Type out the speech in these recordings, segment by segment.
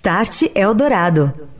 Start Eldorado.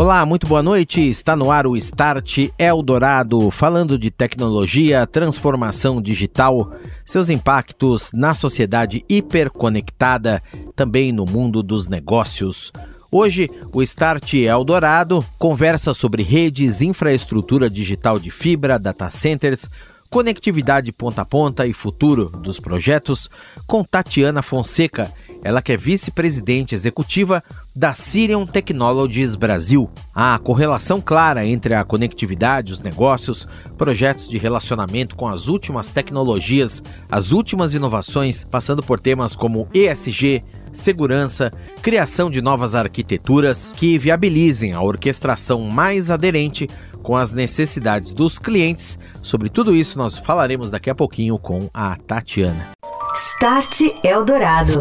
Olá, muito boa noite. Está no ar o Start Eldorado, falando de tecnologia, transformação digital, seus impactos na sociedade hiperconectada, também no mundo dos negócios. Hoje, o Start Eldorado conversa sobre redes, infraestrutura digital de fibra, data centers, conectividade ponta a ponta e futuro dos projetos com Tatiana Fonseca ela que é vice-presidente executiva da Sirion Technologies Brasil. Há correlação clara entre a conectividade, os negócios, projetos de relacionamento com as últimas tecnologias, as últimas inovações, passando por temas como ESG, segurança, criação de novas arquiteturas que viabilizem a orquestração mais aderente com as necessidades dos clientes. Sobre tudo isso nós falaremos daqui a pouquinho com a Tatiana. Start Eldorado.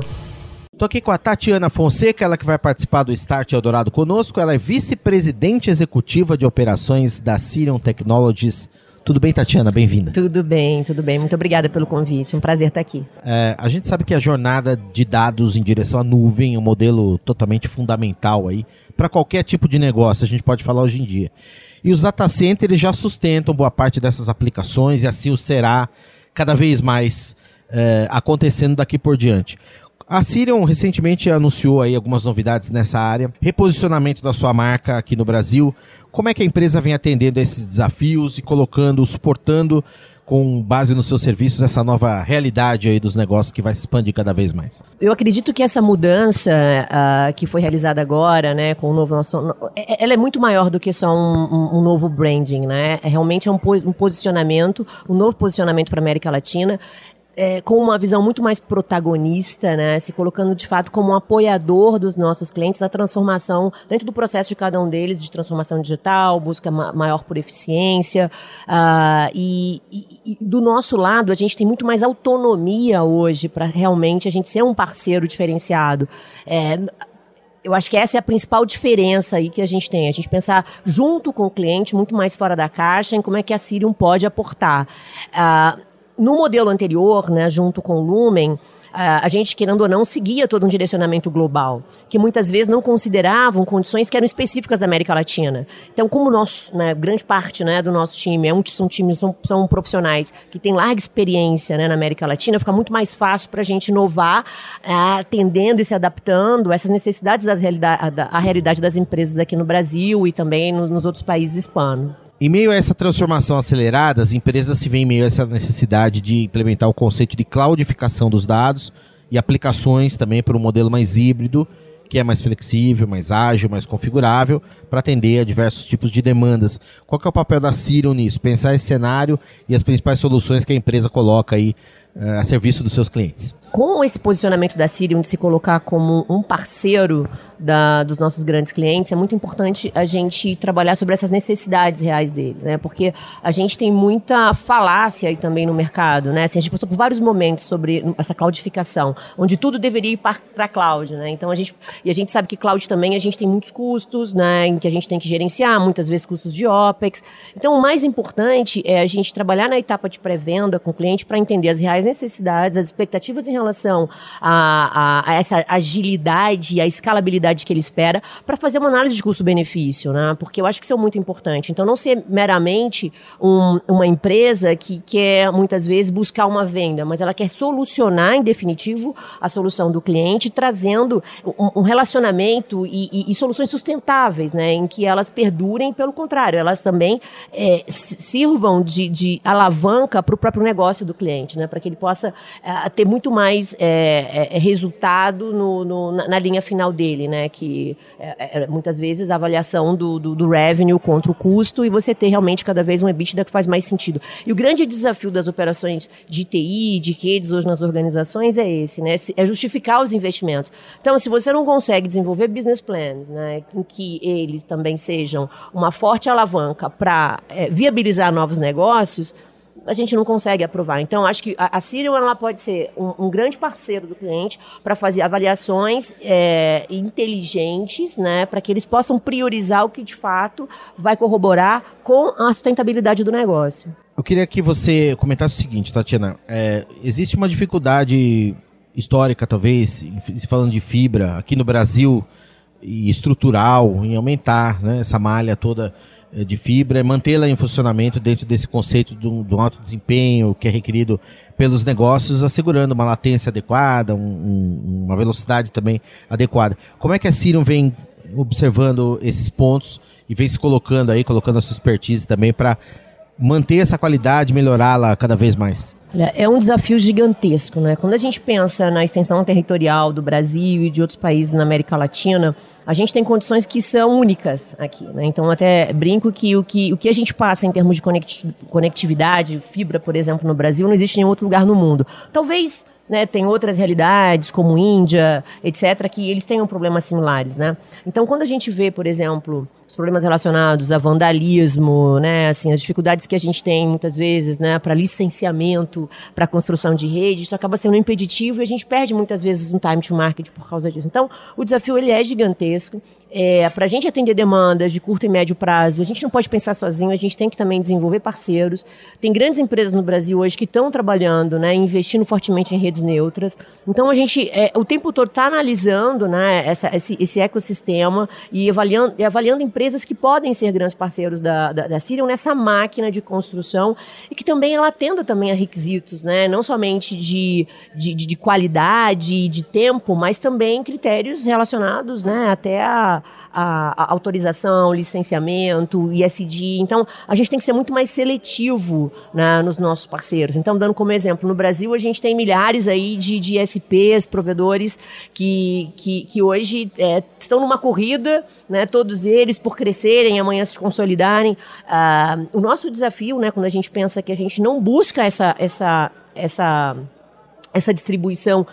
Estou aqui com a Tatiana Fonseca, ela que vai participar do Start Eldorado conosco. Ela é vice-presidente executiva de operações da Sirion Technologies. Tudo bem, Tatiana? Bem-vinda. Tudo bem, tudo bem. Muito obrigada pelo convite. Um prazer estar aqui. É, a gente sabe que a jornada de dados em direção à nuvem é um modelo totalmente fundamental aí para qualquer tipo de negócio, a gente pode falar hoje em dia. E os data centers já sustentam boa parte dessas aplicações e assim o será cada vez mais é, acontecendo daqui por diante. A Sirion recentemente anunciou aí algumas novidades nessa área, reposicionamento da sua marca aqui no Brasil. Como é que a empresa vem atendendo a esses desafios e colocando, suportando com base nos seus serviços essa nova realidade aí dos negócios que vai se expandir cada vez mais? Eu acredito que essa mudança uh, que foi realizada agora, né, com o novo nosso, é, ela é muito maior do que só um, um, um novo branding, né? É realmente é um, um posicionamento, um novo posicionamento para a América Latina é, com uma visão muito mais protagonista, né, se colocando de fato como um apoiador dos nossos clientes na transformação, dentro do processo de cada um deles, de transformação digital, busca ma maior por eficiência. Uh, e, e, e, do nosso lado, a gente tem muito mais autonomia hoje para realmente a gente ser um parceiro diferenciado. É, eu acho que essa é a principal diferença aí que a gente tem. A gente pensar junto com o cliente, muito mais fora da caixa, em como é que a Sirium pode aportar. Uh, no modelo anterior, né, junto com o Lumen, a gente, querendo ou não, seguia todo um direcionamento global, que muitas vezes não consideravam condições que eram específicas da América Latina. Então, como nosso, né, grande parte né, do nosso time é um, são times, são, são profissionais que têm larga experiência né, na América Latina, fica muito mais fácil para a gente inovar, é, atendendo e se adaptando a essas necessidades da realidade, realidade das empresas aqui no Brasil e também nos, nos outros países hispanos. Em meio a essa transformação acelerada, as empresas se veem em meio a essa necessidade de implementar o conceito de cloudificação dos dados e aplicações também para um modelo mais híbrido, que é mais flexível, mais ágil, mais configurável, para atender a diversos tipos de demandas. Qual é o papel da Sirion nisso? Pensar esse cenário e as principais soluções que a empresa coloca aí uh, a serviço dos seus clientes. Com esse posicionamento da Sirion de se colocar como um parceiro da, dos nossos grandes clientes, é muito importante a gente trabalhar sobre essas necessidades reais deles, né? Porque a gente tem muita falácia aí também no mercado, né? Assim, a gente passou por vários momentos sobre essa cloudificação, onde tudo deveria ir para a cloud, né? Então a gente e a gente sabe que cloud também a gente tem muitos custos, né? Em que a gente tem que gerenciar, muitas vezes custos de opex. Então o mais importante é a gente trabalhar na etapa de pré-venda com o cliente para entender as reais necessidades, as expectativas em relação a, a, a essa agilidade e a escalabilidade rentabilidade que ele espera, para fazer uma análise de custo-benefício, né? Porque eu acho que isso é muito importante. Então, não ser meramente um, uma empresa que quer, muitas vezes, buscar uma venda, mas ela quer solucionar, em definitivo, a solução do cliente, trazendo um, um relacionamento e, e, e, soluções sustentáveis, né? Em que elas perdurem, pelo contrário, elas também é, sirvam de, de alavanca para o próprio negócio do cliente, né? Para que ele possa é, ter muito mais é, é, resultado no, no, na, na, linha final dele, né? Que é, muitas vezes a avaliação do, do, do, revenue contra o custo e você ter realmente cada vez um EBITDA que faz mais sentido. E o grande desafio das operações de TI, de redes hoje nas organizações é esse, né? É justificar os investimentos. Então, se você não consegue desenvolver business plans, né? Em que eles também sejam uma forte alavanca para é, viabilizar novos negócios, a gente não consegue aprovar. Então, acho que a, a ela pode ser um, um grande parceiro do cliente para fazer avaliações é, inteligentes, né, para que eles possam priorizar o que de fato vai corroborar com a sustentabilidade do negócio. Eu queria que você comentasse o seguinte, Tatiana. É, existe uma dificuldade histórica, talvez, falando de fibra, aqui no Brasil, e estrutural, em aumentar né, essa malha toda de fibra, mantê-la em funcionamento dentro desse conceito de um, alto desempenho que é requerido pelos negócios, assegurando uma latência adequada, um, um, uma velocidade também adequada. Como é que a Sirium vem observando esses pontos e vem se colocando aí, colocando a sua expertise também para manter essa qualidade, melhorá-la cada vez mais? É um desafio gigantesco, né? Quando a gente pensa na extensão territorial do Brasil e de outros países na América Latina, a gente tem condições que são únicas aqui, né? Então até brinco que o que, o que a gente passa em termos de conectividade, fibra, por exemplo, no Brasil, não existe em outro lugar no mundo. Talvez né, tem outras realidades, como Índia, etc., que eles tenham problemas similares, né? Então, quando a gente vê, por exemplo, os problemas relacionados a vandalismo, né, assim, as dificuldades que a gente tem muitas vezes, né, para licenciamento, para construção de rede, isso acaba sendo impeditivo e a gente perde muitas vezes um time to market por causa disso. Então, o desafio ele é gigantesco. É, para a gente atender demandas de curto e médio prazo, a gente não pode pensar sozinho, a gente tem que também desenvolver parceiros. Tem grandes empresas no Brasil hoje que estão trabalhando, né, investindo fortemente em redes neutras. Então a gente é, o tempo todo está analisando, né, essa, esse, esse, ecossistema e avaliando, e avaliando empresas que podem ser grandes parceiros da, da, da nessa máquina de construção e que também ela atenda também a requisitos, né, não somente de, de, de qualidade e de tempo, mas também critérios relacionados, né, até a a, a, autorização, licenciamento, ISD. Então, a gente tem que ser muito mais seletivo né, nos nossos parceiros. Então, dando como exemplo, no Brasil a gente tem milhares aí de, de ISPs, provedores, que, que, que hoje é, estão numa corrida, né, todos eles por crescerem, amanhã se consolidarem. Uh, o nosso desafio, né, quando a gente pensa que a gente não busca essa, essa, essa, essa distribuição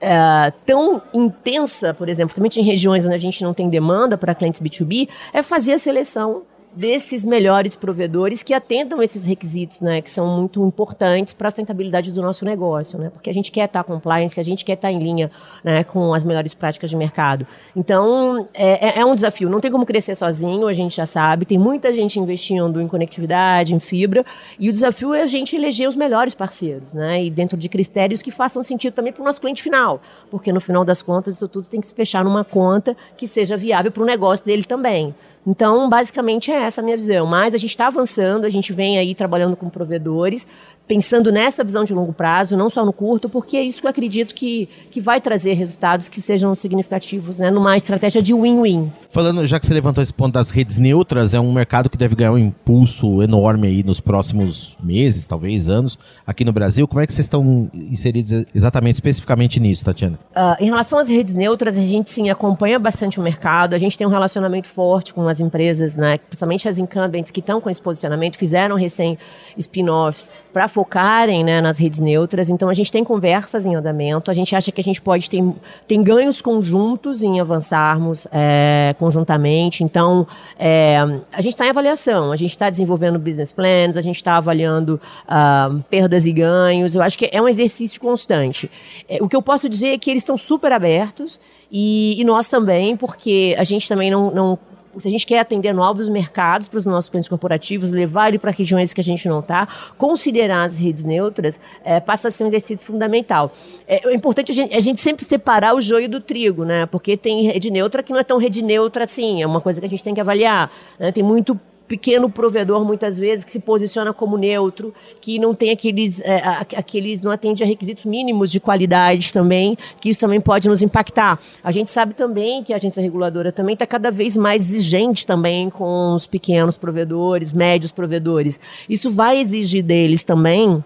é, tão intensa, por exemplo, principalmente em regiões onde a gente não tem demanda para clientes B2B, é fazer a seleção desses melhores provedores que atendam esses requisitos, né, que são muito importantes para a sustentabilidade do nosso negócio, né, porque a gente quer estar tá compliance, a gente quer estar tá em linha, né, com as melhores práticas de mercado. Então, é, é, é, um desafio, não tem como crescer sozinho, a gente já sabe, tem muita gente investindo em conectividade, em fibra, e o desafio é a gente eleger os melhores parceiros, né, e dentro de critérios que façam sentido também para o nosso cliente final, porque no final das contas isso tudo tem que se fechar numa conta que seja viável para o negócio dele também. Então, basicamente é essa a minha visão. Mas a gente está avançando, a gente vem aí trabalhando com provedores, pensando nessa visão de longo prazo, não só no curto, porque é isso que eu acredito que, que vai trazer resultados que sejam significativos, né, numa estratégia de win-win. Falando, já que você levantou esse ponto das redes neutras, é um mercado que deve ganhar um impulso enorme aí nos próximos meses, talvez anos, aqui no Brasil. Como é que vocês estão inseridos exatamente, especificamente nisso, Tatiana? Uh, em relação às redes neutras, a gente sim acompanha bastante o mercado, a gente tem um relacionamento forte com as empresas, né, principalmente as incumbents que estão com esse posicionamento, fizeram recém spin-offs para focarem né, nas redes neutras. Então, a gente tem conversas em andamento. A gente acha que a gente pode ter tem ganhos conjuntos em avançarmos é, conjuntamente. Então, é, a gente está em avaliação. A gente está desenvolvendo business plans, a gente está avaliando uh, perdas e ganhos. Eu acho que é um exercício constante. É, o que eu posso dizer é que eles estão super abertos e, e nós também, porque a gente também não, não se a gente quer atender novos mercados para os nossos clientes corporativos, levar ele para regiões que a gente não está, considerar as redes neutras, é, passa a ser um exercício fundamental. É, é importante a gente, a gente, sempre separar o joio do trigo, né? Porque tem rede neutra que não é tão rede neutra assim, é uma coisa que a gente tem que avaliar. Né? Tem muito pequeno provedor muitas vezes que se posiciona como neutro, que não tem aqueles, é, aqueles não atende a requisitos mínimos de qualidade também, que isso também pode nos impactar. A gente sabe também que a agência reguladora também está cada vez mais exigente também com os pequenos provedores, médios provedores. Isso vai exigir deles também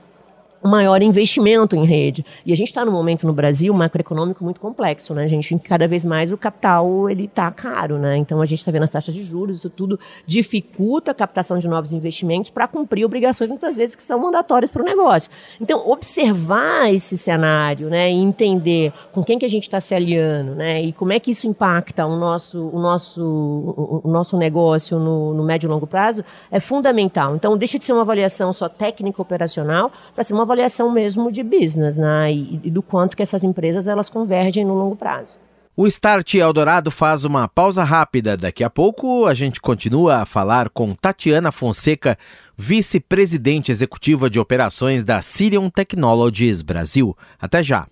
maior investimento em rede. E a gente está num momento no Brasil macroeconômico muito complexo, né? Gente cada vez mais o capital ele está caro, né? Então a gente está vendo as taxas de juros, isso tudo dificulta a captação de novos investimentos para cumprir obrigações muitas vezes que são mandatórias para o negócio. Então observar esse cenário, né, e entender com quem que a gente está se aliando, né, e como é que isso impacta o nosso o nosso o, o nosso negócio no, no médio e longo prazo é fundamental. Então deixa de ser uma avaliação só técnica operacional para ser uma avaliação mesmo de business, né? E, e do quanto que essas empresas elas convergem no longo prazo. O Start Eldorado faz uma pausa rápida. Daqui a pouco a gente continua a falar com Tatiana Fonseca, vice-presidente executiva de operações da Sirion Technologies Brasil. Até já.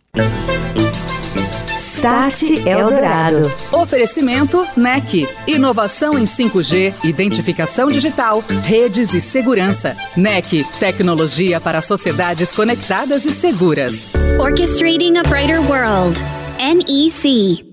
Start Eldorado. Oferecimento NEC. Inovação em 5G, identificação digital, redes e segurança. NEC. Tecnologia para sociedades conectadas e seguras. Orchestrating a Brighter World. NEC.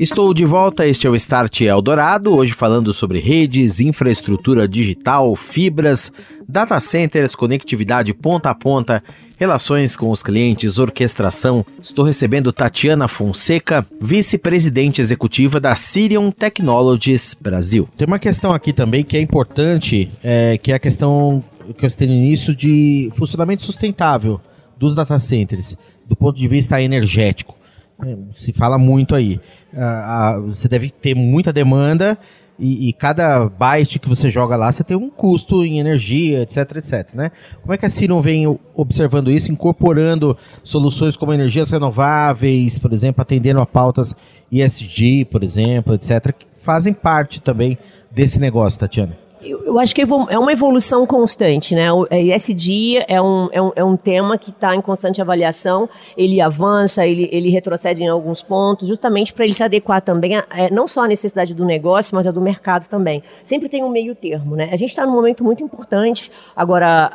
Estou de volta, este é o Start Eldorado, hoje falando sobre redes, infraestrutura digital, fibras, data centers, conectividade ponta a ponta Relações com os clientes, orquestração. Estou recebendo Tatiana Fonseca, vice-presidente executiva da Sirion Technologies Brasil. Tem uma questão aqui também que é importante, é, que é a questão que eu citei no início de funcionamento sustentável dos data centers, do ponto de vista energético. É, se fala muito aí. Ah, ah, você deve ter muita demanda e, e, cada byte que você joga lá, você tem um custo em energia, etc, etc, né? Como é que a Sirion vem observando isso, incorporando soluções como energias renováveis, por exemplo, atendendo a pautas ESG, por exemplo, etc, que fazem parte também desse negócio, Tatiana? Eu, eu, acho que é uma evolução constante, né? O ESG é um, é um, é um tema que está em constante avaliação, ele avança, ele, ele retrocede em alguns pontos, justamente para ele se adequar também, a, é, não só à necessidade do negócio, mas a do mercado também. Sempre tem um meio termo, né? A gente está num momento muito importante, agora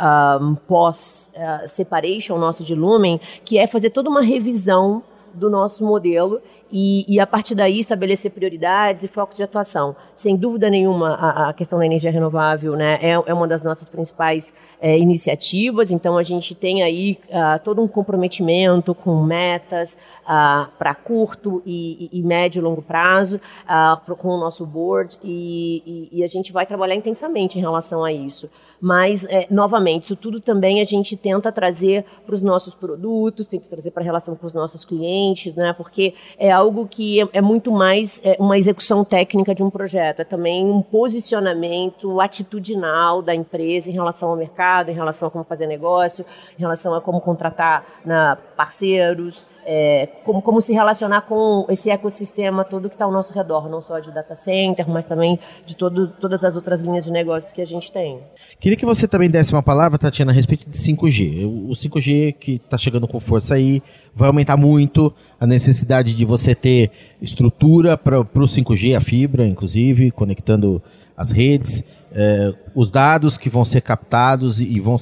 pós-separation nosso de Lumen, que é fazer toda uma revisão do nosso modelo e, e, a partir daí estabelecer prioridades e focos de atuação. Sem dúvida nenhuma, a, a questão da energia renovável né, é, é uma das nossas principais é, iniciativas, então a gente tem aí uh, todo um comprometimento com metas uh, para curto e, e, e, médio e longo prazo uh, com o nosso board e, a gente vai trabalhar intensamente em relação a isso. Mas, é, novamente, isso tudo também a gente tenta trazer para os nossos produtos, tenta trazer para a relação com os nossos clientes, né, porque é algo que é, é muito mais é, uma execução técnica de um projeto, é também um posicionamento atitudinal da empresa em relação ao mercado em relação a como fazer negócio, em relação a como contratar na, parceiros, é, como, como se relacionar com esse ecossistema todo que está ao nosso redor, não só de data center, mas também de todo, todas as outras linhas de negócios que a gente tem. Queria que você também desse uma palavra, Tatiana, a respeito de 5G. O 5G que está chegando com força aí vai aumentar muito a necessidade de você ter estrutura para o 5G, a fibra, inclusive, conectando as redes, eh, os dados que vão ser captados e, vão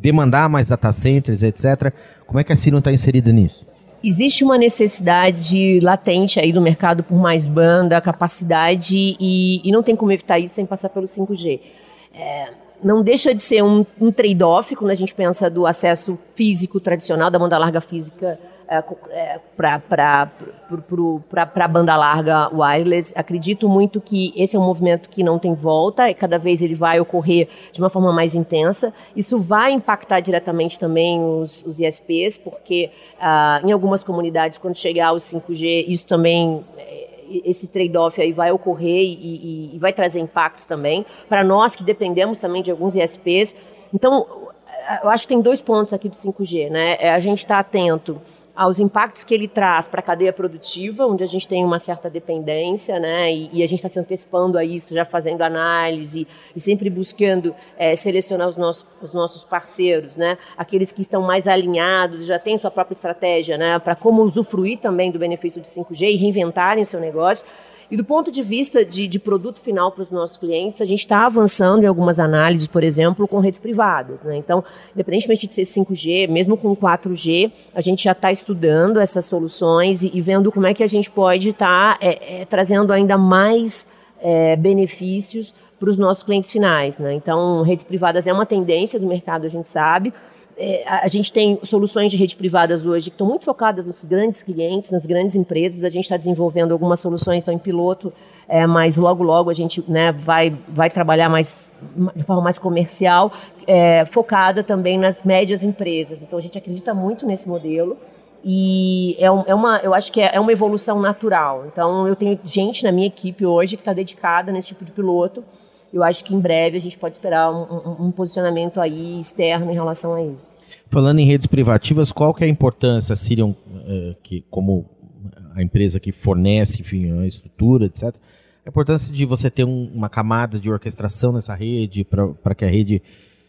demandar mais data centers, etc. Como é que a Sirion está inserida nisso? Existe uma necessidade latente aí do mercado por mais banda, capacidade, e, e não tem como evitar isso sem passar pelo 5G. É, não deixa de ser um, um trade-off quando a gente pensa do acesso físico tradicional, da banda larga física é, é para a banda larga wireless. Acredito muito que esse é um movimento que não tem volta e cada vez ele vai ocorrer de uma forma mais intensa. Isso vai impactar diretamente também os, os ISPs, porque ah, em algumas comunidades, quando chegar o 5G, isso também é, esse trade-off aí vai ocorrer e, e, e vai trazer impactos também para nós que dependemos também de alguns ISPs. Então, eu acho que tem dois pontos aqui do 5G, né? É a gente está atento aos impactos que ele traz para a cadeia produtiva, onde a gente tem uma certa dependência, né? E, e a gente está se antecipando a isso, já fazendo análise e sempre buscando é, selecionar os nossos, os nossos parceiros, né? Aqueles que estão mais alinhados, já têm sua própria estratégia, né? Para como usufruir também do benefício de 5G e reinventarem o seu negócio. E do ponto de vista de, de produto final para os nossos clientes, a gente está avançando em algumas análises, por exemplo, com redes privadas. Né? Então, independentemente de ser 5G, mesmo com 4G, a gente já está estudando essas soluções e, e, vendo como é que a gente pode estar tá, é, é, trazendo ainda mais é, benefícios para os nossos clientes finais. Né? Então, redes privadas é uma tendência do mercado, a gente sabe é, a gente tem soluções de rede privadas hoje que estão muito focadas nos grandes clientes, nas grandes empresas. A gente está desenvolvendo algumas soluções, estão em piloto, é, mas logo, logo a gente né, vai, vai trabalhar mais, de forma mais comercial, é, focada também nas médias empresas. Então a gente acredita muito nesse modelo. E é, é uma, eu acho que é, é uma evolução natural. Então, eu tenho gente na minha equipe hoje que está dedicada nesse tipo de piloto eu acho que em breve a gente pode esperar um, um, um, posicionamento aí externo em relação a isso. Falando em redes privativas, qual que é a importância, Sirion, eh, que como a empresa que fornece, enfim, a estrutura, etc., a importância de você ter um, uma camada de orquestração nessa rede para que a rede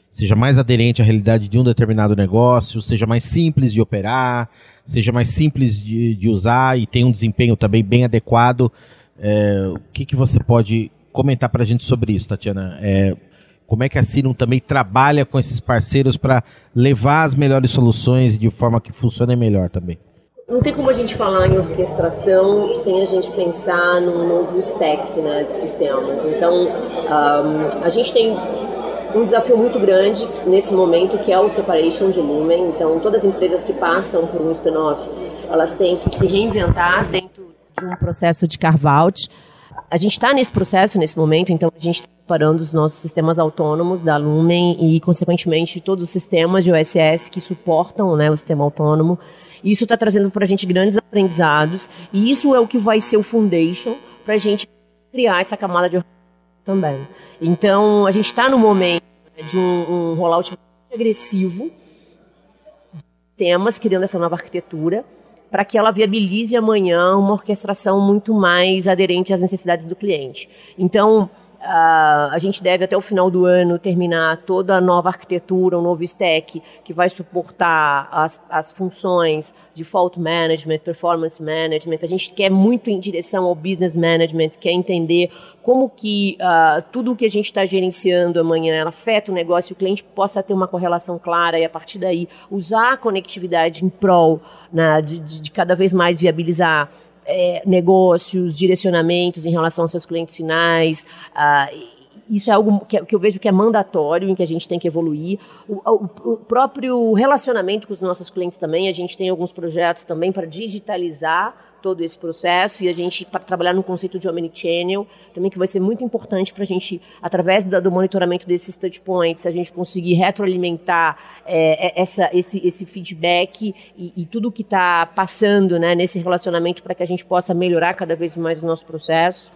seja mais aderente à realidade de um determinado negócio, seja mais simples de operar, seja mais simples de, de usar e tenha um desempenho também bem adequado. É, o que, que você pode comentar para a gente sobre isso, Tatiana. É, como é que a Sirium também trabalha com esses parceiros para levar as melhores soluções de forma que funcione melhor também? Não tem como a gente falar em orquestração sem a gente pensar num novo stack né, de sistemas. Então, um, a gente tem um desafio muito grande nesse momento que é o separation de Lumen. Então, todas as empresas que passam por um spin-off, elas têm que se reinventar dentro de um processo de carve-out a gente está nesse processo, nesse momento, então a gente está preparando os nossos sistemas autônomos da Lumen e, consequentemente, todos os sistemas de OSS que suportam né, o sistema autônomo. Isso está trazendo para a gente grandes aprendizados e isso é o que vai ser o foundation para a gente criar essa camada de também. Então, a gente está no momento né, de um, um rollout agressivo de sistemas, criando essa nova arquitetura para que ela viabilize amanhã uma orquestração muito mais aderente às necessidades do cliente. Então, Uh, a gente deve até o final do ano terminar toda a nova arquitetura, um novo stack que vai suportar as, as funções de fault management, performance management. A gente quer muito em direção ao business management, quer entender como que uh, tudo o que a gente está gerenciando amanhã afeta o negócio, o cliente possa ter uma correlação clara e a partir daí usar a conectividade em prol né, de, de cada vez mais viabilizar é, negócios, direcionamentos em relação aos seus clientes finais. Ah, isso é algo que, que, eu vejo que é mandatório, em que a gente tem que evoluir. O, o, o, próprio relacionamento com os nossos clientes também, a gente tem alguns projetos também para digitalizar todo esse processo e a gente para trabalhar no conceito de omnichannel também que vai ser muito importante para a gente através da, do monitoramento desses touch points a gente conseguir retroalimentar é, é essa, esse, esse feedback e, e tudo que está passando né, nesse relacionamento para que a gente possa melhorar cada vez mais o nosso processo.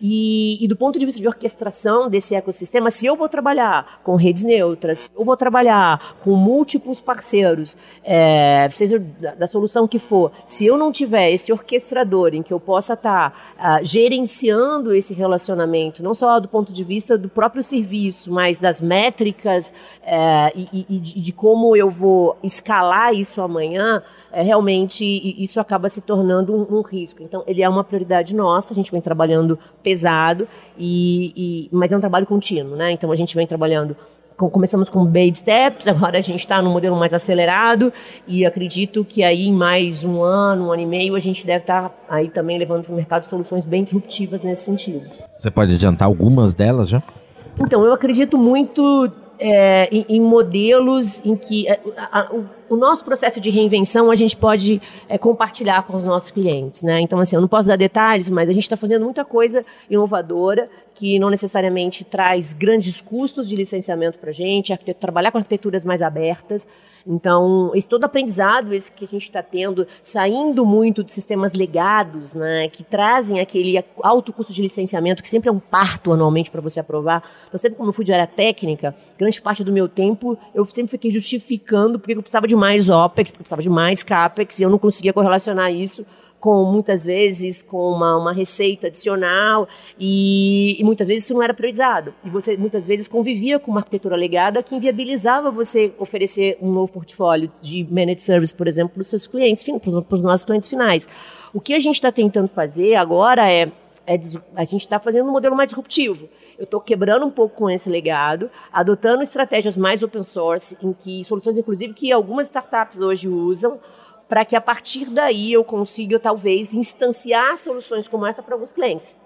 E, e, do ponto de vista de orquestração desse ecossistema, se eu vou trabalhar com redes neutras, se eu vou trabalhar com múltiplos parceiros, é, seja da, solução que for, se eu não tiver esse orquestrador em que eu possa estar tá, uh, gerenciando esse relacionamento, não só do ponto de vista do próprio serviço, mas das métricas é, e, e de, de como eu vou escalar isso amanhã, é, realmente isso acaba se tornando um, um, risco. Então, ele é uma prioridade nossa, a gente vem trabalhando pesado, e, e, mas é um trabalho contínuo, né? Então, a gente vem trabalhando com, começamos com baby steps, agora a gente está no modelo mais acelerado e acredito que aí em mais um ano, um ano e meio, a gente deve estar tá aí também levando para o mercado soluções bem disruptivas nesse sentido. Você pode adiantar algumas delas já? Então, eu acredito muito é, em, em, modelos em que é, a, a, o, nosso processo de reinvenção a gente pode é, compartilhar com os nossos clientes. Né? Então, assim, eu não posso dar detalhes, mas a gente está fazendo muita coisa inovadora que não necessariamente traz grandes custos de licenciamento para a gente, trabalhar com arquiteturas mais abertas. Então, esse todo aprendizado esse que a gente está tendo, saindo muito de sistemas legados, né, que trazem aquele alto custo de licenciamento, que sempre é um parto anualmente para você aprovar. Então, sempre como eu fui de área técnica, grande parte do meu tempo eu sempre fiquei justificando porque eu precisava de de mais OPEX, precisava de mais CAPEX, e eu não conseguia correlacionar isso com muitas vezes com uma, uma receita adicional e, e, muitas vezes isso não era priorizado e você muitas vezes convivia com uma arquitetura legada que inviabilizava você oferecer um novo portfólio de managed service, por exemplo, para os seus clientes, para os nossos clientes finais. O que a gente está tentando fazer agora é é, a gente está fazendo um modelo mais disruptivo. Eu estou quebrando um pouco com esse legado, adotando estratégias mais open source, em que soluções, inclusive, que algumas startups hoje usam, para que a partir daí eu consiga, talvez, instanciar soluções como essa para alguns clientes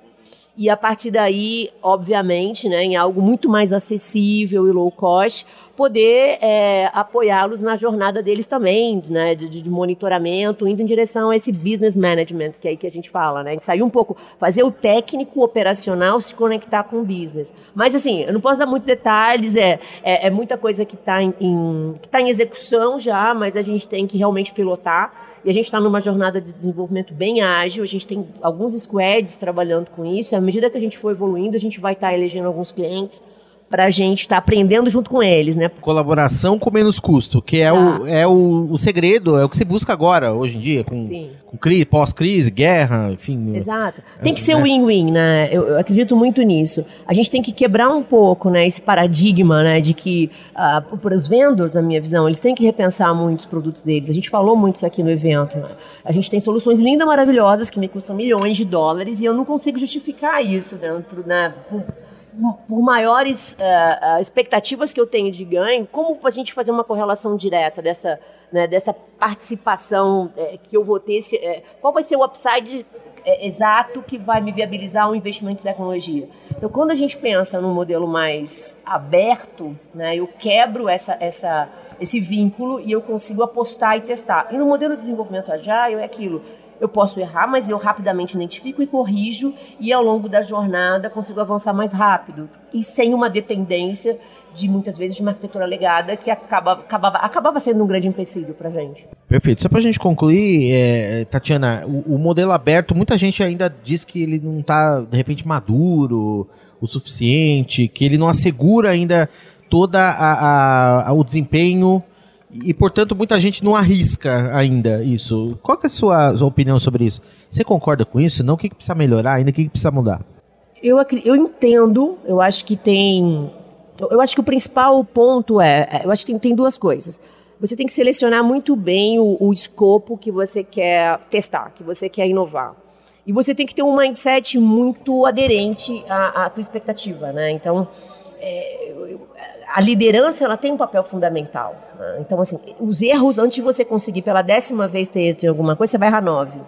e a partir daí, obviamente, né, em algo muito mais acessível e low cost, poder é, apoiá-los na jornada deles também, né, de, de, monitoramento, indo em direção a esse business management, que é aí que a gente fala, né, sair um pouco, fazer o técnico operacional se conectar com o business. Mas assim, eu não posso dar muitos detalhes, é, é, é muita coisa que está em, em, que tá em execução já, mas a gente tem que realmente pilotar. E a gente está numa jornada de desenvolvimento bem ágil, a gente tem alguns squads trabalhando com isso. À medida que a gente for evoluindo, a gente vai estar tá elegendo alguns clientes para a gente estar tá aprendendo junto com eles, né? Colaboração com menos custo, que é, o, é o, o segredo, é o que se busca agora, hoje em dia, com, com crise, pós-crise, guerra, enfim. Exato. Tem que ser né? win-win, né? Eu, eu, acredito muito nisso. A gente tem que quebrar um pouco, né, esse paradigma, né, de que uh, para os vendors, na minha visão, eles têm que repensar muito os produtos deles. A gente falou muito isso aqui no evento. Né? A gente tem soluções lindas, maravilhosas que me custam milhões de dólares e eu não consigo justificar isso dentro, né? Por maiores uh, expectativas que eu tenho de ganho, como a gente fazer uma correlação direta dessa, né, dessa participação é, que eu vou ter? É, qual vai ser o upside é, exato que vai me viabilizar um investimento em tecnologia? Então, quando a gente pensa num modelo mais aberto, né, eu quebro essa, essa, esse vínculo e eu consigo apostar e testar. E no modelo de desenvolvimento agile é aquilo eu posso errar, mas eu rapidamente identifico e corrijo, e ao longo da jornada consigo avançar mais rápido, e sem uma dependência de muitas vezes de uma arquitetura legada que acaba, acabava, acabava sendo um grande empecilho para a gente. Perfeito. Só para a gente concluir, é, Tatiana, o, o, modelo aberto, muita gente ainda diz que ele não está, de repente, maduro o suficiente, que ele não assegura ainda a o desempenho e, portanto, muita gente não arrisca ainda isso. Qual é a sua, sua opinião sobre isso? Você concorda com isso? Não? O que, que precisa melhorar ainda? O que, que precisa mudar? Eu, eu entendo, eu acho que tem. Eu acho que o principal ponto é. é eu acho que tem, tem duas coisas. Você tem que selecionar muito bem o, o escopo que você quer testar, que você quer inovar. E você tem que ter um mindset muito aderente à, à tua expectativa, né? Então, é, eu, a liderança ela tem um papel fundamental. Né? Então, assim, os erros, antes de você conseguir pela décima vez ter êxito em alguma coisa, você vai errar nove.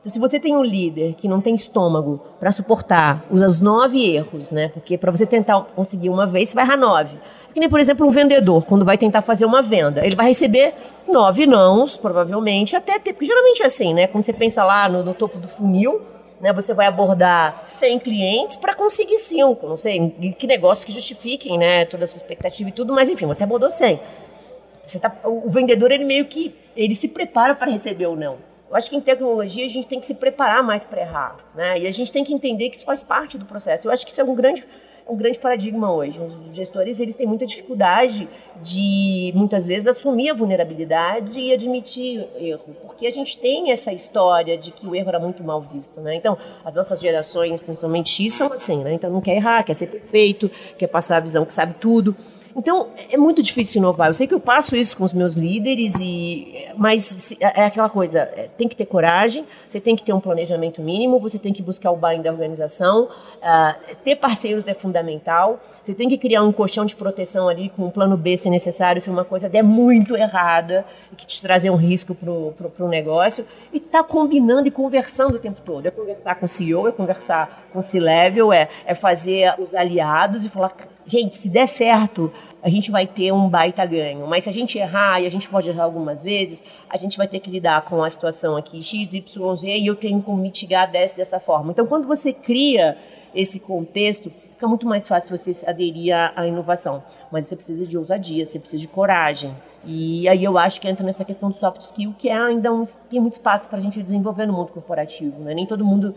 Então, se você tem um líder que não tem estômago para suportar os nove erros, né? Porque para você tentar conseguir uma vez, você vai errar nove. Que nem, por exemplo, um vendedor, quando vai tentar fazer uma venda. Ele vai receber nove nãos, provavelmente, até ter. Porque geralmente é assim, né? Quando você pensa lá no, no topo do funil, né, você vai abordar 100 clientes para conseguir 5, não sei, que negócios que justifiquem né, toda a sua expectativa e tudo, mas enfim, você abordou 100. Você tá, o vendedor, ele meio que, ele se prepara para receber ou não. Eu acho que em tecnologia a gente tem que se preparar mais para errar, né? E a gente tem que entender que isso faz parte do processo. Eu acho que isso é um grande um grande paradigma hoje. Os gestores eles têm muita dificuldade de muitas vezes assumir a vulnerabilidade e admitir erro, porque a gente tem essa história de que o erro era muito mal visto, né? Então, as nossas gerações, principalmente X, são assim, né? Então não quer errar, quer ser perfeito, quer passar a visão que sabe tudo. Então, é muito difícil inovar. Eu sei que eu passo isso com os meus líderes, e mas é, é aquela coisa, é, tem que ter coragem, você tem que ter um planejamento mínimo, você tem que buscar o buy da organização, uh, ter parceiros é fundamental, você tem que criar um colchão de proteção ali com um plano B se necessário, se uma coisa der muito errada que te trazer um risco para o negócio, e tá combinando e conversando o tempo todo. É conversar com o CEO, é conversar com o C-Level, é, é fazer os aliados e falar gente, se der certo, a gente vai ter um baita ganho. Mas se a gente errar, e a gente pode errar algumas vezes, a gente vai ter que lidar com a situação aqui X, Y, Z, e eu tenho como mitigar dessa, dessa forma. Então, quando você cria esse contexto, fica muito mais fácil você aderir à, inovação. Mas você precisa de ousadia, você precisa de coragem. E aí eu acho que entra nessa questão do soft skill, que é ainda um, tem muito espaço para a gente desenvolver no mundo corporativo. Né? Nem todo mundo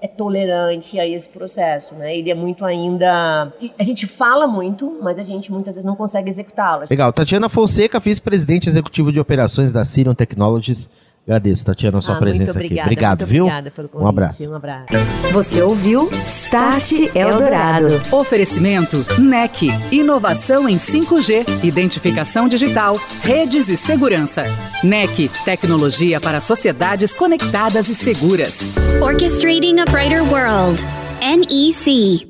é tolerante a esse processo, né? Ele é muito ainda. A gente fala muito, mas a gente muitas vezes não consegue executá-lo. Legal. Tatiana Fonseca, vice-presidente executivo de operações da Sirion Technologies. Agradeço, Tatiana, a sua Ah, presença muito obrigada, aqui. Obrigado, muito viu? Obrigada pelo convite. Um abraço. Um abraço. Você ouviu Start Eldorado. Oferecimento NEC. Inovação em 5G, identificação digital, redes e segurança. NEC. Tecnologia para sociedades conectadas e seguras. Orchestrating a Brighter World. NEC.